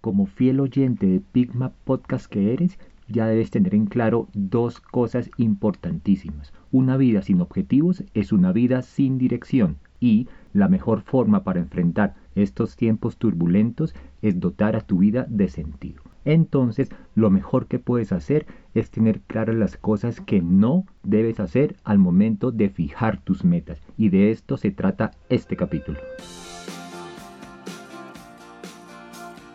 como fiel oyente de Pigma Podcast que eres, ya debes tener en claro dos cosas importantísimas. Una vida sin objetivos es una vida sin dirección y la mejor forma para enfrentar estos tiempos turbulentos es dotar a tu vida de sentido. Entonces, lo mejor que puedes hacer es tener claras las cosas que no debes hacer al momento de fijar tus metas. Y de esto se trata este capítulo.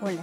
Hola,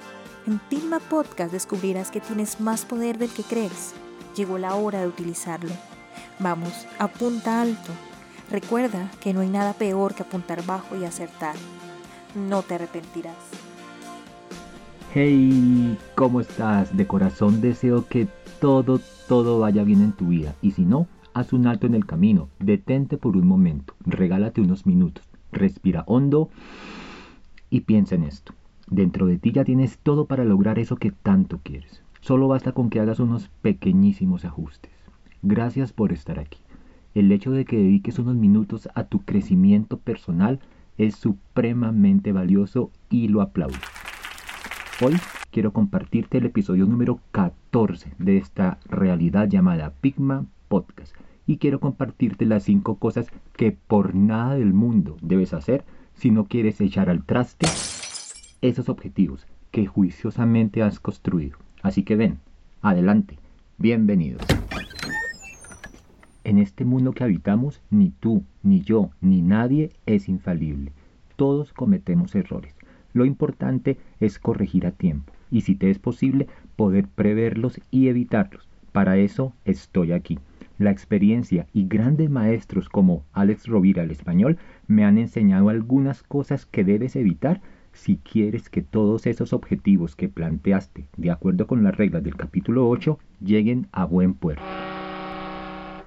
En Pilma Podcast descubrirás que tienes más poder del que crees. Llegó la hora de utilizarlo. Vamos, apunta alto Recuerda que no hay nada peor que apuntar bajo y acertar. No te arrepentirás. Hey, ¿cómo estás? De corazón deseo que todo, todo vaya bien en tu vida. Y si no, haz un alto en el camino. Detente por un momento. Regálate unos minutos. Respira hondo y piensa en esto. Dentro de ti ya tienes todo para lograr eso que tanto quieres. Solo basta con que hagas unos pequeñísimos ajustes. Gracias por estar aquí. El hecho de que dediques unos minutos a tu crecimiento personal es supremamente valioso y lo aplaudo. Hoy quiero compartirte el episodio número 14 de esta realidad llamada Pigma Podcast y quiero compartirte las 5 cosas que por nada del mundo debes hacer si no quieres echar al traste esos objetivos que juiciosamente has construido. Así que ven, adelante, bienvenidos. En este mundo que habitamos, ni tú, ni yo, ni nadie es infalible. Todos cometemos errores. Lo importante es corregir a tiempo y si te es posible poder preverlos y evitarlos. Para eso estoy aquí. La experiencia y grandes maestros como Alex Rovira el español me han enseñado algunas cosas que debes evitar si quieres que todos esos objetivos que planteaste de acuerdo con las reglas del capítulo 8 lleguen a buen puerto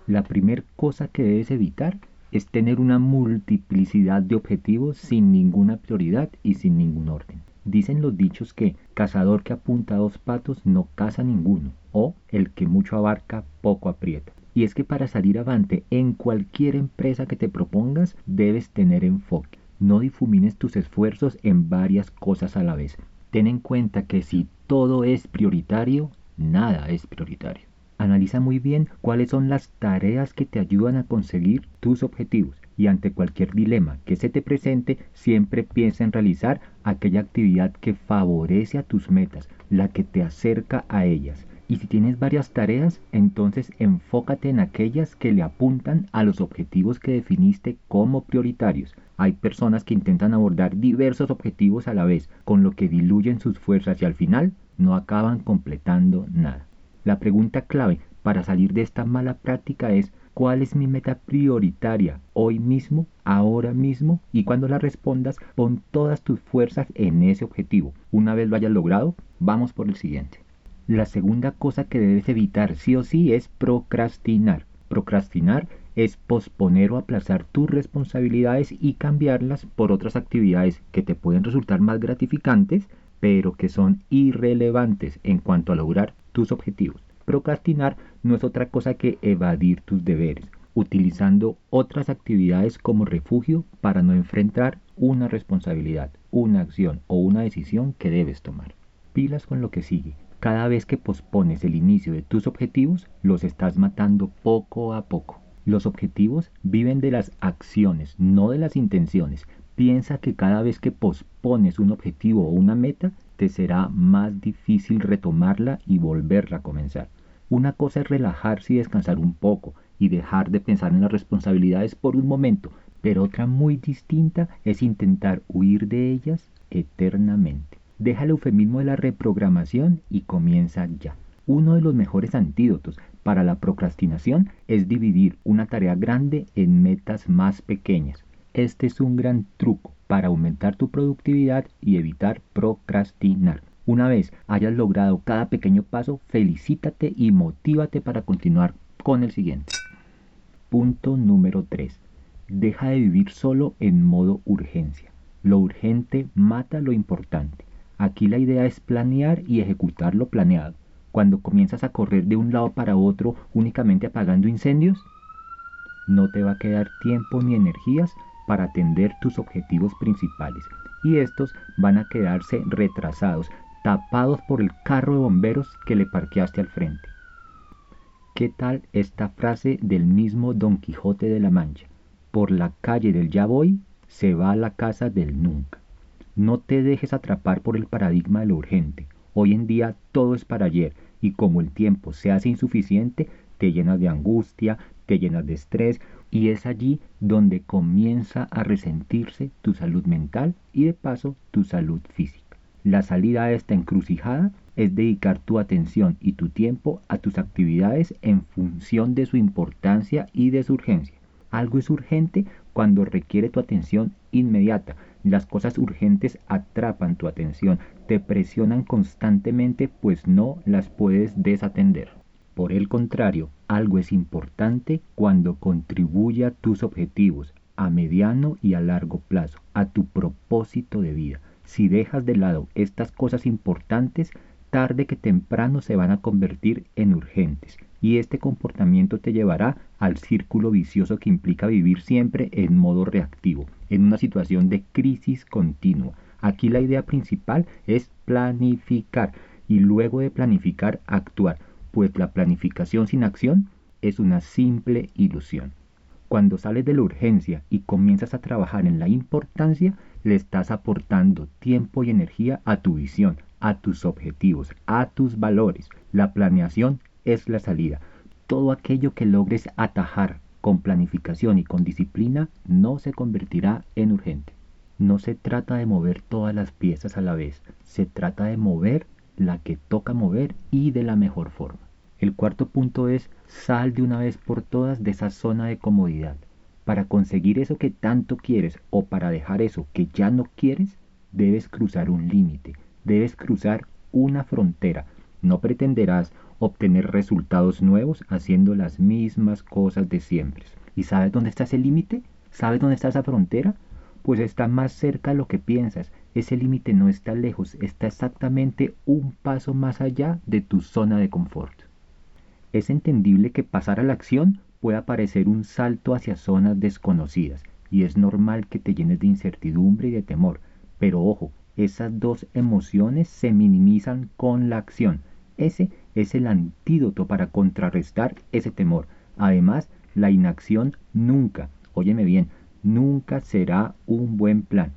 la primera cosa que debes evitar es tener una multiplicidad de objetivos sin ninguna prioridad y sin ningún orden. Dicen los dichos que cazador que apunta a dos patos no caza ninguno, o el que mucho abarca poco aprieta. Y es que para salir avante en cualquier empresa que te propongas debes tener enfoque. No difumines tus esfuerzos en varias cosas a la vez. Ten en cuenta que si todo es prioritario, nada es prioritario. Analiza muy bien cuáles son las tareas que te ayudan a conseguir tus objetivos y ante cualquier dilema que se te presente, siempre piensa en realizar aquella actividad que favorece a tus metas, la que te acerca a ellas. Y si tienes varias tareas, entonces enfócate en aquellas que le apuntan a los objetivos que definiste como prioritarios. Hay personas que intentan abordar diversos objetivos a la vez, con lo que diluyen sus fuerzas y al final no acaban completando nada. La pregunta clave para salir de esta mala práctica es ¿cuál es mi meta prioritaria hoy mismo, ahora mismo? Y cuando la respondas, pon todas tus fuerzas en ese objetivo. Una vez lo hayas logrado, vamos por el siguiente. La segunda cosa que debes evitar sí o sí es procrastinar. Procrastinar es posponer o aplazar tus responsabilidades y cambiarlas por otras actividades que te pueden resultar más gratificantes, pero que son irrelevantes en cuanto a lograr tus objetivos. Procrastinar no es otra cosa que evadir tus deberes, utilizando otras actividades como refugio para no enfrentar una responsabilidad, una acción o una decisión que debes tomar. Pilas con lo que sigue. Cada vez que pospones el inicio de tus objetivos, los estás matando poco a poco. Los objetivos viven de las acciones, no de las intenciones. Piensa que cada vez que pospones un objetivo o una meta, te será más difícil retomarla y volverla a comenzar. Una cosa es relajarse y descansar un poco y dejar de pensar en las responsabilidades por un momento, pero otra muy distinta es intentar huir de ellas eternamente. Deja el eufemismo de la reprogramación y comienza ya. Uno de los mejores antídotos para la procrastinación es dividir una tarea grande en metas más pequeñas. Este es un gran truco para aumentar tu productividad y evitar procrastinar. Una vez hayas logrado cada pequeño paso, felicítate y motívate para continuar con el siguiente. Punto número 3. Deja de vivir solo en modo urgencia. Lo urgente mata lo importante. Aquí la idea es planear y ejecutar lo planeado. Cuando comienzas a correr de un lado para otro únicamente apagando incendios, no te va a quedar tiempo ni energías para atender tus objetivos principales. Y estos van a quedarse retrasados, tapados por el carro de bomberos que le parqueaste al frente. ¿Qué tal esta frase del mismo Don Quijote de la Mancha? Por la calle del ya voy se va a la casa del nunca. No te dejes atrapar por el paradigma de lo urgente. Hoy en día todo es para ayer y como el tiempo se hace insuficiente, te llenas de angustia, te llenas de estrés y es allí donde comienza a resentirse tu salud mental y de paso tu salud física. La salida a esta encrucijada es dedicar tu atención y tu tiempo a tus actividades en función de su importancia y de su urgencia. Algo es urgente cuando requiere tu atención inmediata. Las cosas urgentes atrapan tu atención, te presionan constantemente pues no las puedes desatender. Por el contrario, algo es importante cuando contribuye a tus objetivos a mediano y a largo plazo, a tu propósito de vida. Si dejas de lado estas cosas importantes, tarde que temprano se van a convertir en urgentes y este comportamiento te llevará al círculo vicioso que implica vivir siempre en modo reactivo, en una situación de crisis continua. Aquí la idea principal es planificar y luego de planificar actuar, pues la planificación sin acción es una simple ilusión. Cuando sales de la urgencia y comienzas a trabajar en la importancia, le estás aportando tiempo y energía a tu visión, a tus objetivos, a tus valores. La planeación es la salida. Todo aquello que logres atajar con planificación y con disciplina no se convertirá en urgente. No se trata de mover todas las piezas a la vez, se trata de mover la que toca mover y de la mejor forma. El cuarto punto es sal de una vez por todas de esa zona de comodidad. Para conseguir eso que tanto quieres o para dejar eso que ya no quieres, debes cruzar un límite, debes cruzar una frontera. No pretenderás obtener resultados nuevos haciendo las mismas cosas de siempre. ¿Y sabes dónde está ese límite? ¿Sabes dónde está esa frontera? Pues está más cerca de lo que piensas. Ese límite no está lejos, está exactamente un paso más allá de tu zona de confort. Es entendible que pasar a la acción pueda parecer un salto hacia zonas desconocidas y es normal que te llenes de incertidumbre y de temor, pero ojo, esas dos emociones se minimizan con la acción. Ese es el antídoto para contrarrestar ese temor. Además, la inacción nunca, óyeme bien, nunca será un buen plan.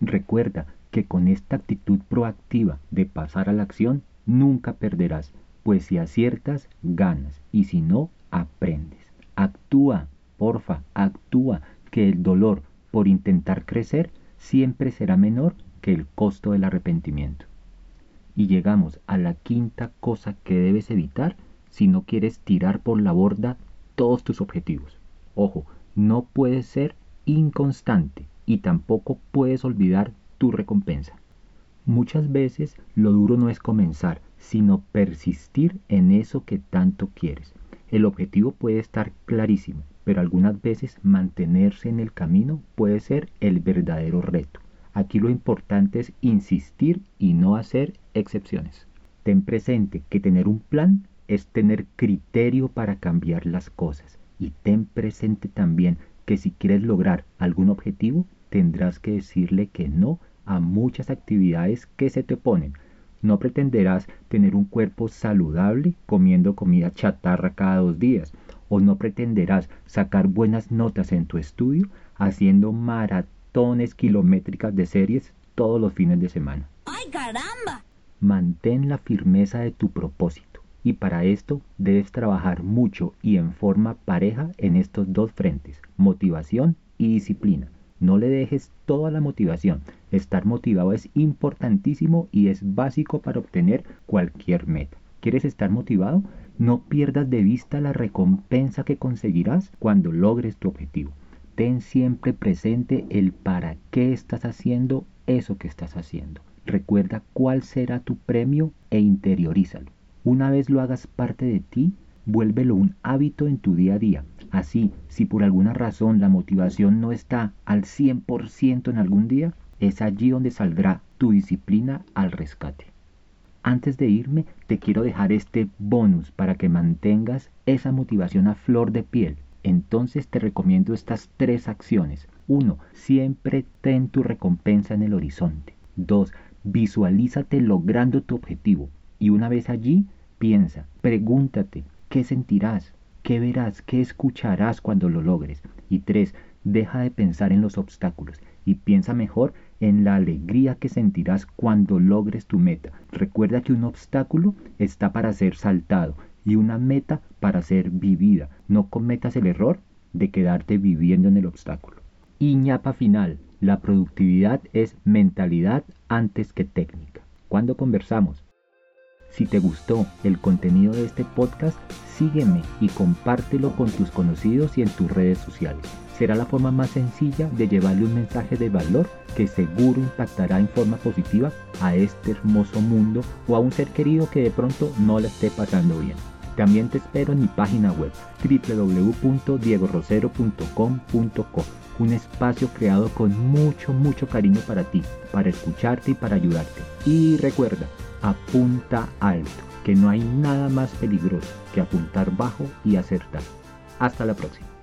Recuerda que con esta actitud proactiva de pasar a la acción, nunca perderás, pues si aciertas, ganas, y si no, aprendes. Actúa, porfa, actúa, que el dolor por intentar crecer siempre será menor que el costo del arrepentimiento. Y llegamos a la quinta cosa que debes evitar si no quieres tirar por la borda todos tus objetivos. Ojo, no puedes ser inconstante y tampoco puedes olvidar tu recompensa. Muchas veces lo duro no es comenzar, sino persistir en eso que tanto quieres. El objetivo puede estar clarísimo, pero algunas veces mantenerse en el camino puede ser el verdadero reto. Aquí lo importante es insistir y no hacer excepciones. Ten presente que tener un plan es tener criterio para cambiar las cosas. Y ten presente también que si quieres lograr algún objetivo, tendrás que decirle que no a muchas actividades que se te oponen, no pretenderás tener un cuerpo saludable comiendo comida chatarra cada dos días. O no pretenderás sacar buenas notas en tu estudio haciendo maratones kilométricas de series todos los fines de semana. ¡Ay, caramba! Mantén la firmeza de tu propósito. Y para esto debes trabajar mucho y en forma pareja en estos dos frentes, motivación y disciplina. No le dejes toda la motivación. Estar motivado es importantísimo y es básico para obtener cualquier meta. ¿Quieres estar motivado? No pierdas de vista la recompensa que conseguirás cuando logres tu objetivo. Ten siempre presente el para qué estás haciendo eso que estás haciendo. recuerda cuál será tu premio e interiorízalo. Una vez lo hagas parte de ti, vuélvelo un hábito en tu día a día. Así, si por alguna razón la motivación no está al 100% en algún día, es allí donde saldrá tu disciplina al rescate. Antes de irme, te quiero dejar este bonus para que mantengas esa motivación a flor de piel. Entonces te recomiendo estas tres acciones. 1. Siempre ten tu recompensa en el horizonte. 2. Visualízate logrando tu objetivo. Y una vez allí, Piensa, pregúntate, ¿qué sentirás? ¿Qué verás? ¿Qué escucharás cuando lo logres? Y tres, deja de pensar en los obstáculos y piensa mejor en la alegría que sentirás cuando logres tu meta. Recuerda que un obstáculo está para ser saltado y una meta para ser vivida. No cometas el error de quedarte viviendo en el obstáculo. Y final, la productividad es mentalidad antes que técnica. Cuando conversamos, si te gustó el contenido de este podcast, sígueme y compártelo con tus conocidos y en tus redes sociales. Será la forma más sencilla de llevarle un mensaje de valor que seguro impactará en forma positiva a este hermoso mundo o a un ser querido que de pronto no le esté pasando bien. También te espero en mi página web www.diegorosero.com.co, un espacio creado con mucho, mucho cariño para ti, para escucharte y para ayudarte. Y recuerda, apunta alto, que no hay nada más peligroso que apuntar bajo y acertar. Hasta la próxima.